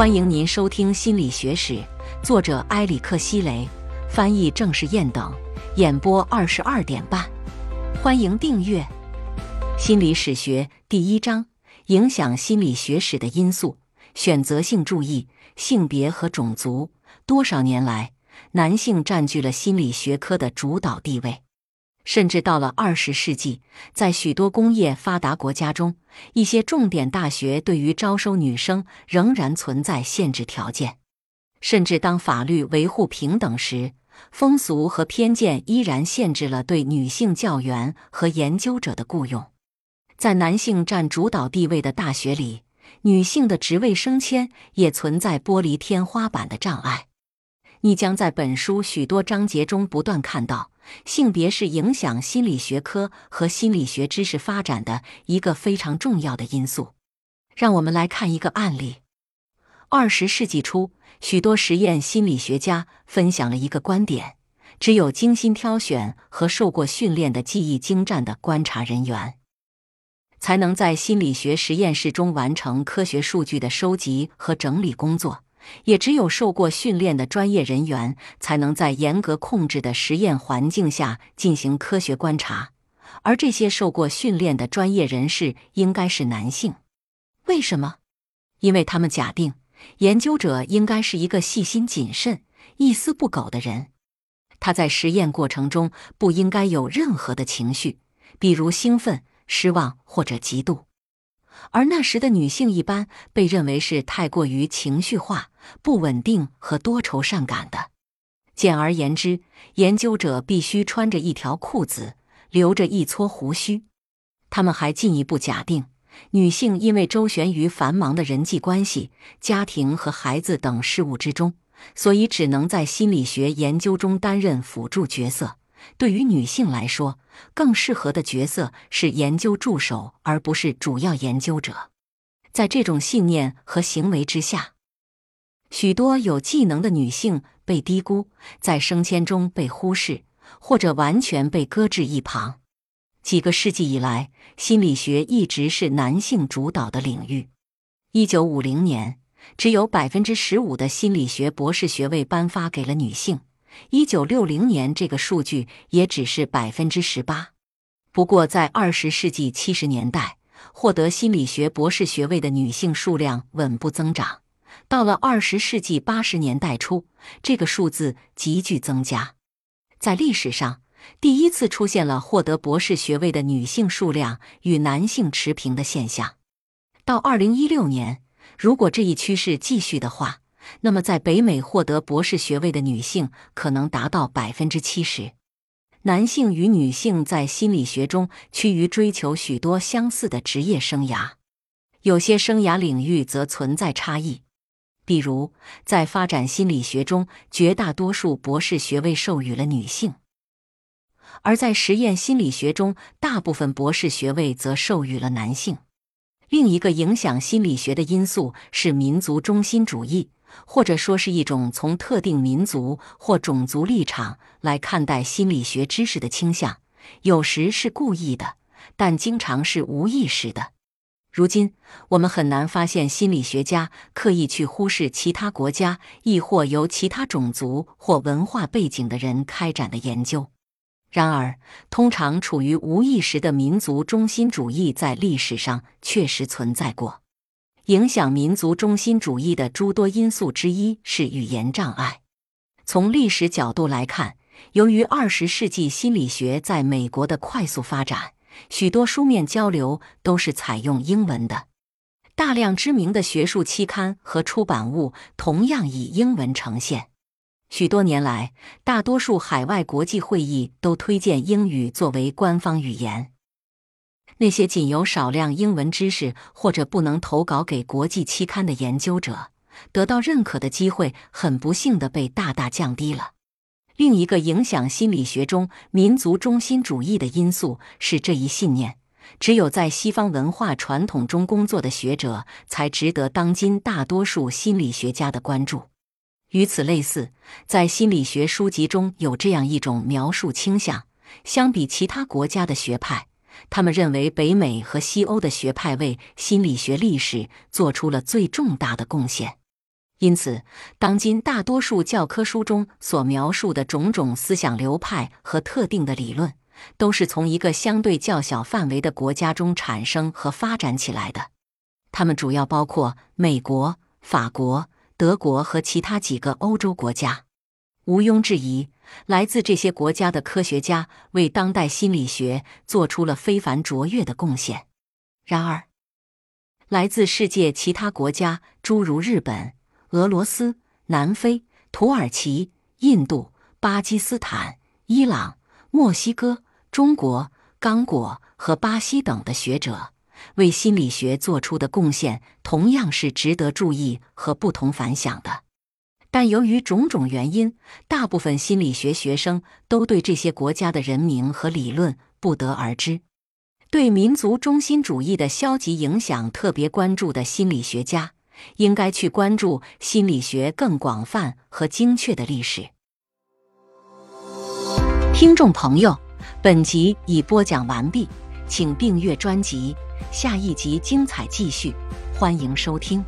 欢迎您收听《心理学史》，作者埃里克希雷，翻译郑世燕等，演播二十二点半。欢迎订阅《心理史学》第一章：影响心理学史的因素——选择性注意、性别和种族。多少年来，男性占据了心理学科的主导地位。甚至到了二十世纪，在许多工业发达国家中，一些重点大学对于招收女生仍然存在限制条件。甚至当法律维护平等时，风俗和偏见依然限制了对女性教员和研究者的雇佣。在男性占主导地位的大学里，女性的职位升迁也存在剥离天花板的障碍。你将在本书许多章节中不断看到。性别是影响心理学科和心理学知识发展的一个非常重要的因素。让我们来看一个案例。二十世纪初，许多实验心理学家分享了一个观点：只有精心挑选和受过训练的技艺精湛的观察人员，才能在心理学实验室中完成科学数据的收集和整理工作。也只有受过训练的专业人员，才能在严格控制的实验环境下进行科学观察，而这些受过训练的专业人士应该是男性。为什么？因为他们假定研究者应该是一个细心谨慎、一丝不苟的人，他在实验过程中不应该有任何的情绪，比如兴奋、失望或者嫉妒。而那时的女性一般被认为是太过于情绪化、不稳定和多愁善感的。简而言之，研究者必须穿着一条裤子，留着一撮胡须。他们还进一步假定，女性因为周旋于繁忙的人际关系、家庭和孩子等事务之中，所以只能在心理学研究中担任辅助角色。对于女性来说，更适合的角色是研究助手，而不是主要研究者。在这种信念和行为之下，许多有技能的女性被低估，在升迁中被忽视，或者完全被搁置一旁。几个世纪以来，心理学一直是男性主导的领域。一九五零年，只有百分之十五的心理学博士学位颁发给了女性。一九六零年，这个数据也只是百分之十八。不过，在二十世纪七十年代，获得心理学博士学位的女性数量稳步增长。到了二十世纪八十年代初，这个数字急剧增加。在历史上，第一次出现了获得博士学位的女性数量与男性持平的现象。到二零一六年，如果这一趋势继续的话，那么，在北美获得博士学位的女性可能达到百分之七十。男性与女性在心理学中趋于追求许多相似的职业生涯，有些生涯领域则存在差异。比如，在发展心理学中，绝大多数博士学位授予了女性；而在实验心理学中，大部分博士学位则授予了男性。另一个影响心理学的因素是民族中心主义。或者说是一种从特定民族或种族立场来看待心理学知识的倾向，有时是故意的，但经常是无意识的。如今，我们很难发现心理学家刻意去忽视其他国家，亦或由其他种族或文化背景的人开展的研究。然而，通常处于无意识的民族中心主义在历史上确实存在过。影响民族中心主义的诸多因素之一是语言障碍。从历史角度来看，由于二十世纪心理学在美国的快速发展，许多书面交流都是采用英文的。大量知名的学术期刊和出版物同样以英文呈现。许多年来，大多数海外国际会议都推荐英语作为官方语言。那些仅有少量英文知识或者不能投稿给国际期刊的研究者，得到认可的机会很不幸的被大大降低了。另一个影响心理学中民族中心主义的因素是这一信念：只有在西方文化传统中工作的学者才值得当今大多数心理学家的关注。与此类似，在心理学书籍中有这样一种描述倾向：相比其他国家的学派。他们认为，北美和西欧的学派为心理学历史做出了最重大的贡献。因此，当今大多数教科书中所描述的种种思想流派和特定的理论，都是从一个相对较小范围的国家中产生和发展起来的。它们主要包括美国、法国、德国和其他几个欧洲国家。毋庸置疑，来自这些国家的科学家为当代心理学做出了非凡卓越的贡献。然而，来自世界其他国家，诸如日本。俄罗斯、南非、土耳其、印度、巴基斯坦、伊朗、墨西哥、中国、刚果和巴西等的学者为心理学做出的贡献，同样是值得注意和不同凡响的。但由于种种原因，大部分心理学学生都对这些国家的人名和理论不得而知。对民族中心主义的消极影响特别关注的心理学家。应该去关注心理学更广泛和精确的历史。听众朋友，本集已播讲完毕，请订阅专辑，下一集精彩继续，欢迎收听。